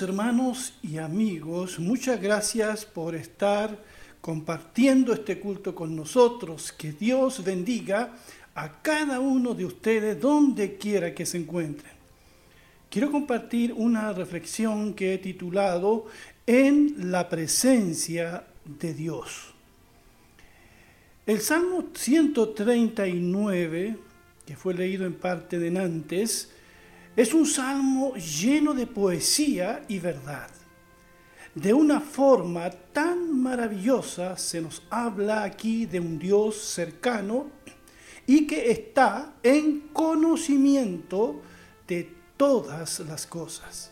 Hermanos y amigos, muchas gracias por estar compartiendo este culto con nosotros. Que Dios bendiga a cada uno de ustedes donde quiera que se encuentren. Quiero compartir una reflexión que he titulado En la presencia de Dios. El Salmo 139, que fue leído en parte de antes, es un salmo lleno de poesía y verdad. De una forma tan maravillosa se nos habla aquí de un Dios cercano y que está en conocimiento de todas las cosas.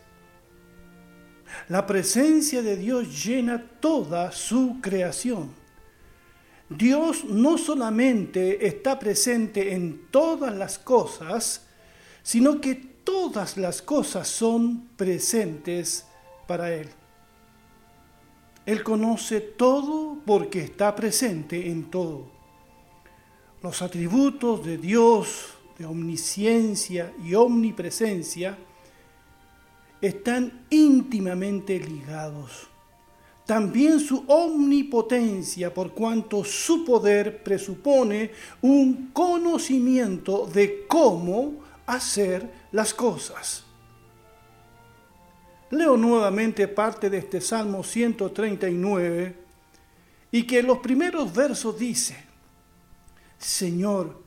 La presencia de Dios llena toda su creación. Dios no solamente está presente en todas las cosas, sino que todas las cosas son presentes para Él. Él conoce todo porque está presente en todo. Los atributos de Dios, de omnisciencia y omnipresencia, están íntimamente ligados. También su omnipotencia, por cuanto su poder presupone un conocimiento de cómo hacer las cosas. Leo nuevamente parte de este Salmo 139 y que en los primeros versos dice, Señor,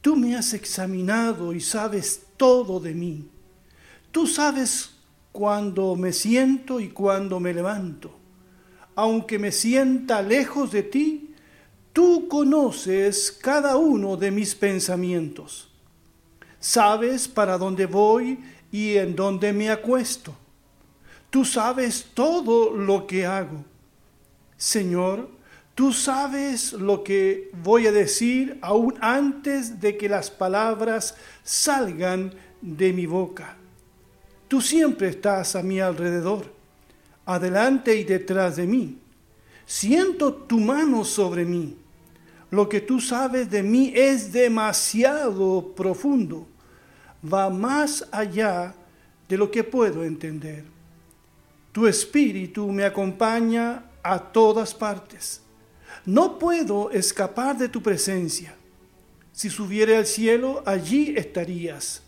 tú me has examinado y sabes todo de mí. Tú sabes cuando me siento y cuando me levanto. Aunque me sienta lejos de ti, tú conoces cada uno de mis pensamientos sabes para dónde voy y en dónde me acuesto. Tú sabes todo lo que hago. Señor, tú sabes lo que voy a decir aún antes de que las palabras salgan de mi boca. Tú siempre estás a mi alrededor, adelante y detrás de mí. Siento tu mano sobre mí. Lo que tú sabes de mí es demasiado profundo va más allá de lo que puedo entender. Tu espíritu me acompaña a todas partes. No puedo escapar de tu presencia. Si subiera al cielo, allí estarías.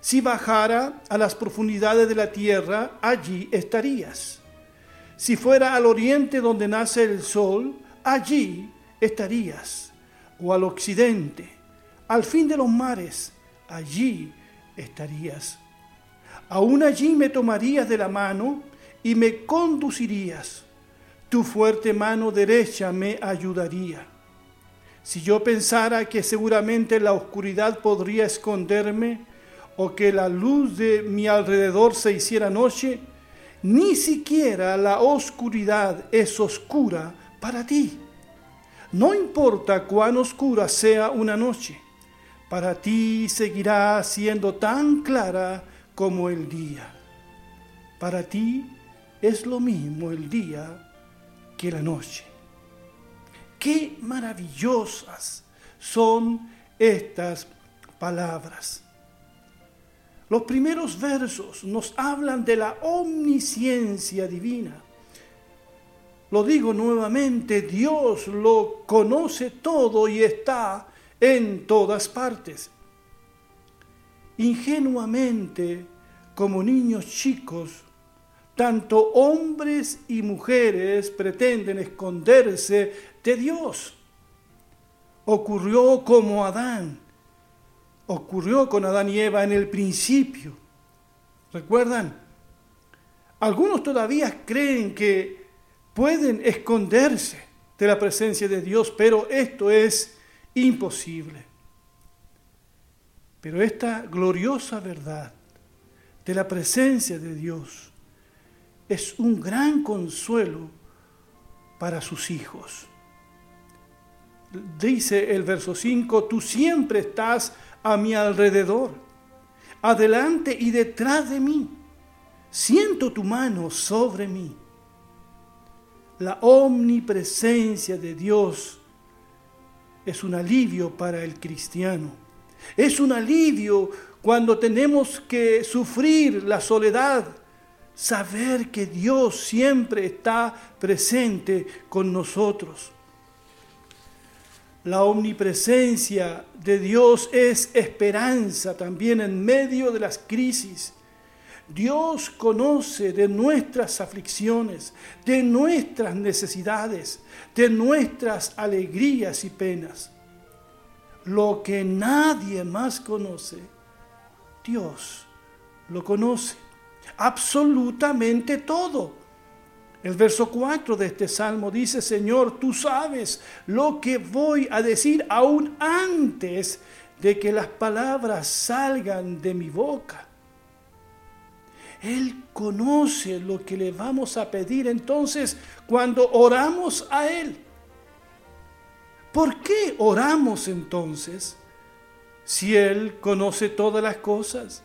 Si bajara a las profundidades de la tierra, allí estarías. Si fuera al oriente donde nace el sol, allí estarías. O al occidente, al fin de los mares, allí estarías. Aún allí me tomarías de la mano y me conducirías. Tu fuerte mano derecha me ayudaría. Si yo pensara que seguramente la oscuridad podría esconderme o que la luz de mi alrededor se hiciera noche, ni siquiera la oscuridad es oscura para ti. No importa cuán oscura sea una noche para ti seguirá siendo tan clara como el día. Para ti es lo mismo el día que la noche. Qué maravillosas son estas palabras. Los primeros versos nos hablan de la omnisciencia divina. Lo digo nuevamente, Dios lo conoce todo y está en todas partes. Ingenuamente, como niños chicos, tanto hombres y mujeres pretenden esconderse de Dios. Ocurrió como Adán, ocurrió con Adán y Eva en el principio. ¿Recuerdan? Algunos todavía creen que pueden esconderse de la presencia de Dios, pero esto es imposible. Pero esta gloriosa verdad de la presencia de Dios es un gran consuelo para sus hijos. Dice el verso 5, tú siempre estás a mi alrededor, adelante y detrás de mí. Siento tu mano sobre mí. La omnipresencia de Dios es un alivio para el cristiano. Es un alivio cuando tenemos que sufrir la soledad saber que Dios siempre está presente con nosotros. La omnipresencia de Dios es esperanza también en medio de las crisis. Dios conoce de nuestras aflicciones, de nuestras necesidades, de nuestras alegrías y penas. Lo que nadie más conoce, Dios lo conoce. Absolutamente todo. El verso 4 de este salmo dice, Señor, tú sabes lo que voy a decir aún antes de que las palabras salgan de mi boca. Él conoce lo que le vamos a pedir entonces cuando oramos a Él. ¿Por qué oramos entonces si Él conoce todas las cosas?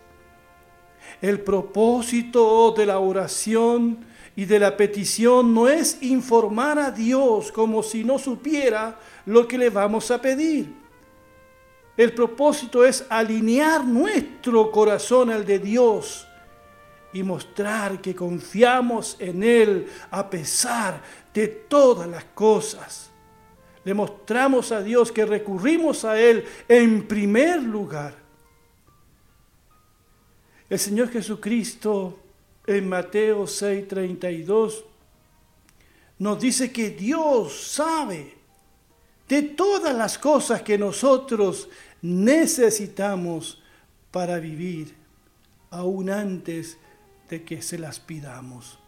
El propósito de la oración y de la petición no es informar a Dios como si no supiera lo que le vamos a pedir. El propósito es alinear nuestro corazón al de Dios y mostrar que confiamos en Él a pesar de todas las cosas. Le mostramos a Dios que recurrimos a Él en primer lugar. El Señor Jesucristo en Mateo 6:32 nos dice que Dios sabe de todas las cosas que nosotros necesitamos para vivir, aún antes que se las pidamos.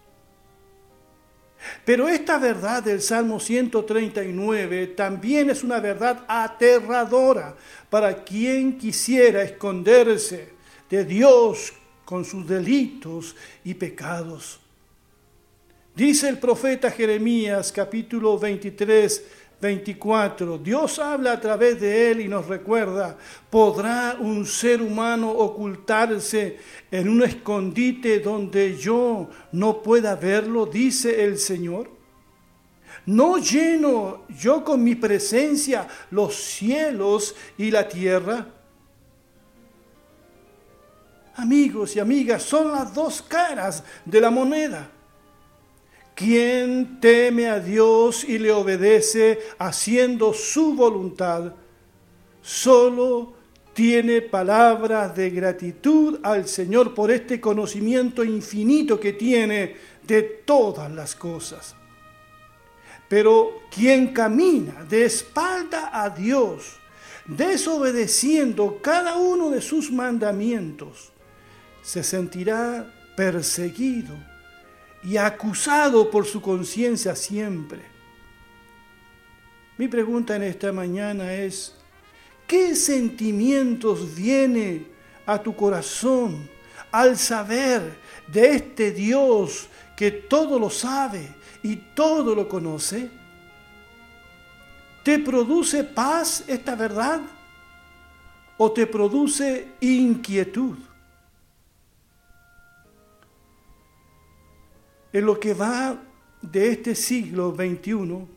Pero esta verdad del Salmo 139 también es una verdad aterradora para quien quisiera esconderse de Dios con sus delitos y pecados. Dice el profeta Jeremías capítulo 23, 24, Dios habla a través de él y nos recuerda, ¿podrá un ser humano ocultarse en un escondite donde yo no pueda verlo? Dice el Señor. ¿No lleno yo con mi presencia los cielos y la tierra? amigos y amigas, son las dos caras de la moneda. Quien teme a Dios y le obedece haciendo su voluntad, solo tiene palabras de gratitud al Señor por este conocimiento infinito que tiene de todas las cosas. Pero quien camina de espalda a Dios, desobedeciendo cada uno de sus mandamientos, se sentirá perseguido y acusado por su conciencia siempre. Mi pregunta en esta mañana es, ¿qué sentimientos viene a tu corazón al saber de este Dios que todo lo sabe y todo lo conoce? ¿Te produce paz esta verdad o te produce inquietud? En lo que va de este siglo XXI,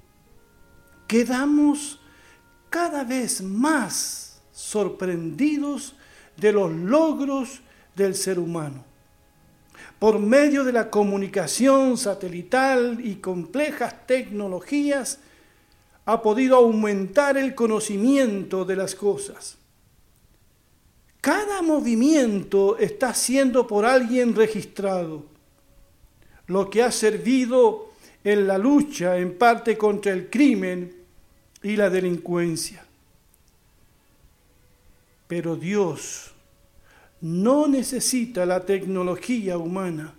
quedamos cada vez más sorprendidos de los logros del ser humano. Por medio de la comunicación satelital y complejas tecnologías, ha podido aumentar el conocimiento de las cosas. Cada movimiento está siendo por alguien registrado lo que ha servido en la lucha en parte contra el crimen y la delincuencia. Pero Dios no necesita la tecnología humana.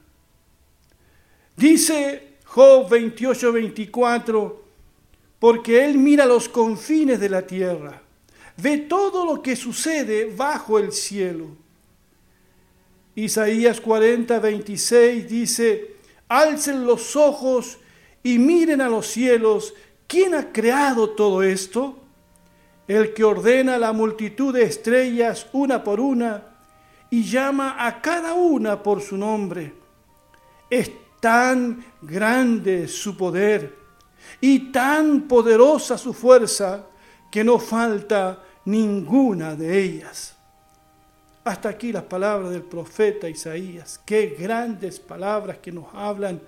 Dice Job 28-24, porque Él mira los confines de la tierra, ve todo lo que sucede bajo el cielo. Isaías 40-26 dice, alcen los ojos y miren a los cielos. ¿Quién ha creado todo esto? El que ordena la multitud de estrellas una por una y llama a cada una por su nombre. Es tan grande su poder y tan poderosa su fuerza que no falta ninguna de ellas. Hasta aquí las palabras del profeta Isaías. Qué grandes palabras que nos hablan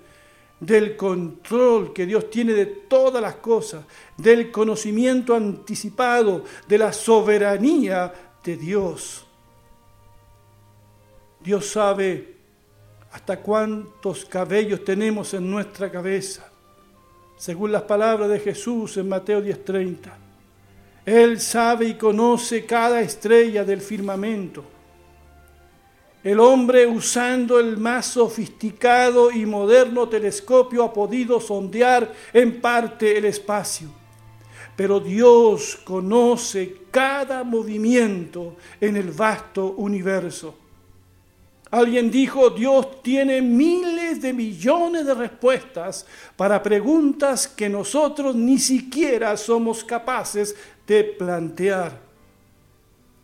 del control que Dios tiene de todas las cosas, del conocimiento anticipado, de la soberanía de Dios. Dios sabe hasta cuántos cabellos tenemos en nuestra cabeza, según las palabras de Jesús en Mateo 10:30. Él sabe y conoce cada estrella del firmamento el hombre usando el más sofisticado y moderno telescopio ha podido sondear en parte el espacio. Pero Dios conoce cada movimiento en el vasto universo. Alguien dijo, Dios tiene miles de millones de respuestas para preguntas que nosotros ni siquiera somos capaces de plantear.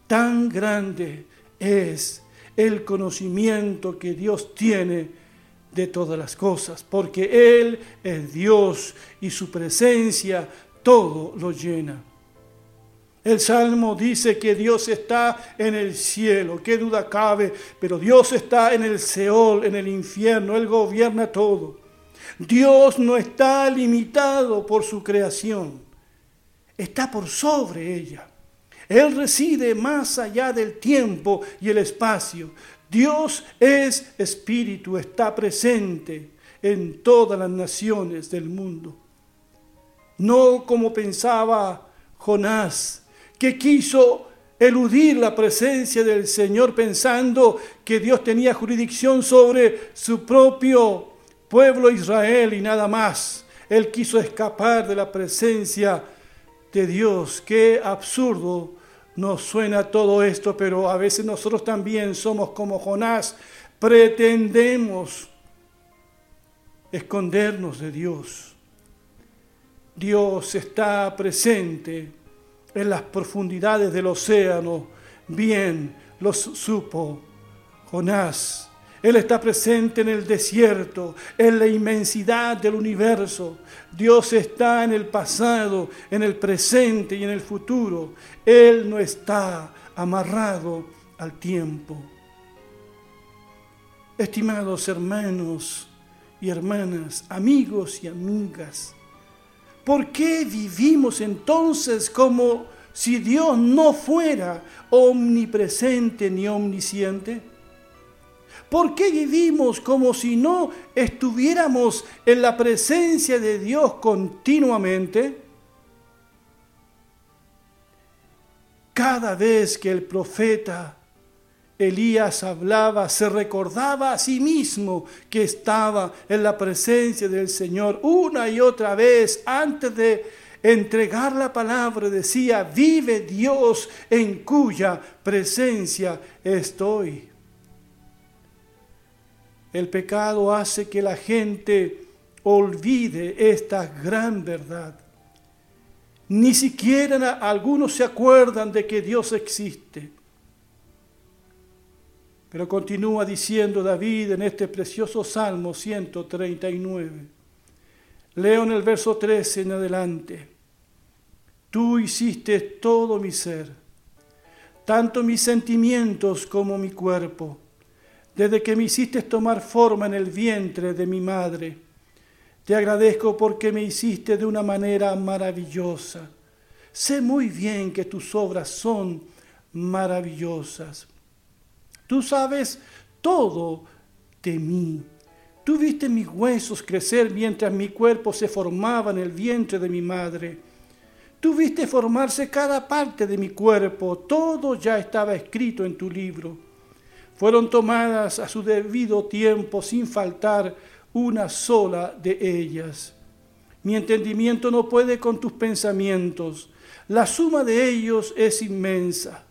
Tan grande es el conocimiento que Dios tiene de todas las cosas, porque Él es Dios y su presencia todo lo llena. El Salmo dice que Dios está en el cielo, qué duda cabe, pero Dios está en el Seol, en el infierno, Él gobierna todo. Dios no está limitado por su creación, está por sobre ella. Él reside más allá del tiempo y el espacio. Dios es espíritu, está presente en todas las naciones del mundo. No como pensaba Jonás, que quiso eludir la presencia del Señor pensando que Dios tenía jurisdicción sobre su propio pueblo Israel y nada más. Él quiso escapar de la presencia de Dios. Qué absurdo nos suena todo esto, pero a veces nosotros también somos como Jonás, pretendemos escondernos de Dios. Dios está presente en las profundidades del océano, bien lo supo Jonás. Él está presente en el desierto, en la inmensidad del universo. Dios está en el pasado, en el presente y en el futuro. Él no está amarrado al tiempo. Estimados hermanos y hermanas, amigos y amigas, ¿por qué vivimos entonces como si Dios no fuera omnipresente ni omnisciente? ¿Por qué vivimos como si no estuviéramos en la presencia de Dios continuamente? Cada vez que el profeta Elías hablaba, se recordaba a sí mismo que estaba en la presencia del Señor una y otra vez antes de entregar la palabra. Decía, vive Dios en cuya presencia estoy. El pecado hace que la gente olvide esta gran verdad. Ni siquiera algunos se acuerdan de que Dios existe. Pero continúa diciendo David en este precioso Salmo 139. Leo en el verso 13 en adelante. Tú hiciste todo mi ser, tanto mis sentimientos como mi cuerpo desde que me hiciste tomar forma en el vientre de mi madre. Te agradezco porque me hiciste de una manera maravillosa. Sé muy bien que tus obras son maravillosas. Tú sabes todo de mí. Tú viste mis huesos crecer mientras mi cuerpo se formaba en el vientre de mi madre. Tú viste formarse cada parte de mi cuerpo. Todo ya estaba escrito en tu libro fueron tomadas a su debido tiempo sin faltar una sola de ellas. Mi entendimiento no puede con tus pensamientos. La suma de ellos es inmensa.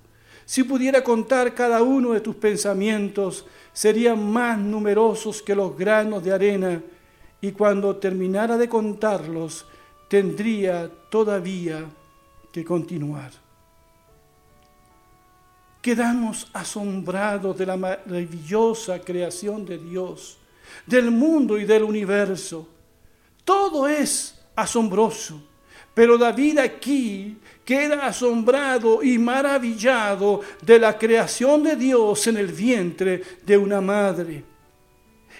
Si pudiera contar cada uno de tus pensamientos, serían más numerosos que los granos de arena, y cuando terminara de contarlos, tendría todavía que continuar. Quedamos asombrados de la maravillosa creación de Dios, del mundo y del universo. Todo es asombroso, Pero David aquí queda asombrado y maravillado de la creación de Dios en el vientre de una madre.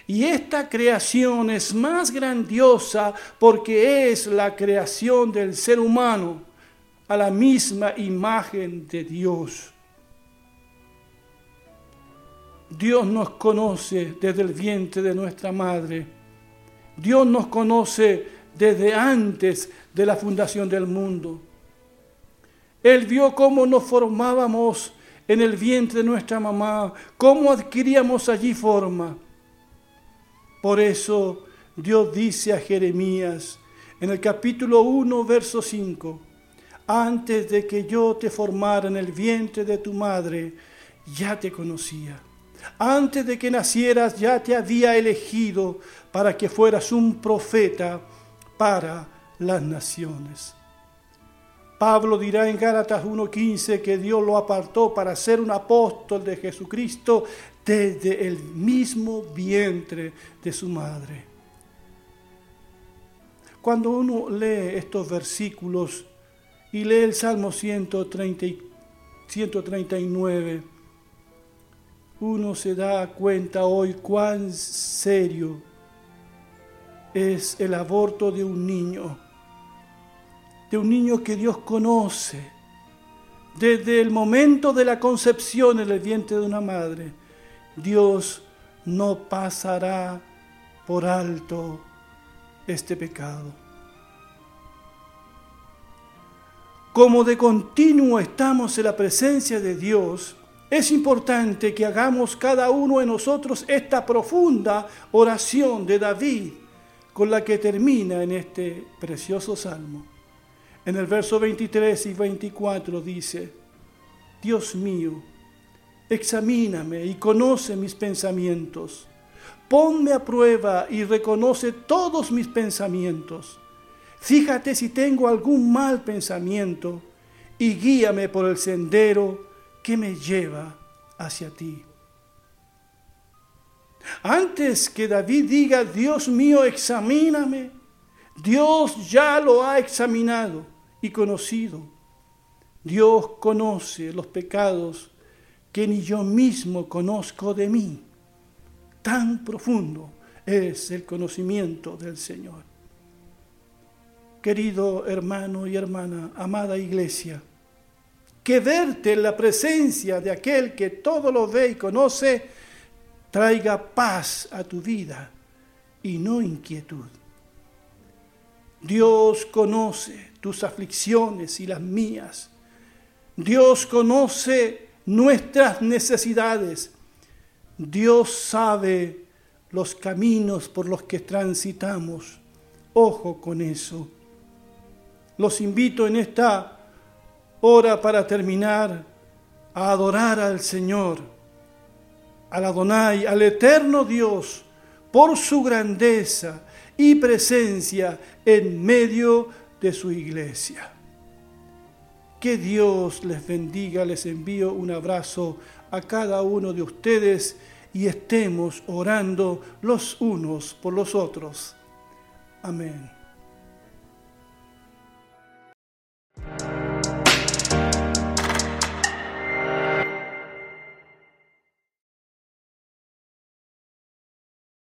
Y esta creación es más grandiosa porque es la creación del ser humano a la misma imagen de Dios. Dios nos conoce desde el vientre de nuestra madre. Dios nos conoce desde antes de la fundación del mundo. Él vio cómo nos formábamos en el vientre de nuestra mamá, cómo adquiríamos allí forma. Por eso Dios dice a Jeremías en el capítulo 1, verso 5, antes de que yo te formara en el vientre de tu madre, ya te conocía. Antes de que nacieras ya te había elegido para que fueras un profeta para las naciones. Pablo dirá en Gálatas 1:15 que Dios lo apartó para ser un apóstol de Jesucristo desde el mismo vientre de su madre. Cuando uno lee estos versículos y lee el Salmo 130, 139, uno se da cuenta hoy cuán serio es el aborto de un niño, de un niño que Dios conoce desde el momento de la concepción en el vientre de una madre. Dios no pasará por alto este pecado. Como de continuo estamos en la presencia de Dios, es importante que hagamos cada uno de nosotros esta profunda oración de David con la que termina en este precioso salmo. En el verso 23 y 24 dice, Dios mío, examíname y conoce mis pensamientos. Ponme a prueba y reconoce todos mis pensamientos. Fíjate si tengo algún mal pensamiento y guíame por el sendero que me lleva hacia ti. Antes que David diga, Dios mío, examíname, Dios ya lo ha examinado y conocido. Dios conoce los pecados que ni yo mismo conozco de mí. Tan profundo es el conocimiento del Señor. Querido hermano y hermana, amada iglesia, que verte en la presencia de aquel que todo lo ve y conoce, traiga paz a tu vida y no inquietud. Dios conoce tus aflicciones y las mías. Dios conoce nuestras necesidades. Dios sabe los caminos por los que transitamos. Ojo con eso. Los invito en esta hora para terminar a adorar al Señor al Adonai, al eterno Dios, por su grandeza y presencia en medio de su iglesia. Que Dios les bendiga, les envío un abrazo a cada uno de ustedes y estemos orando los unos por los otros. Amén.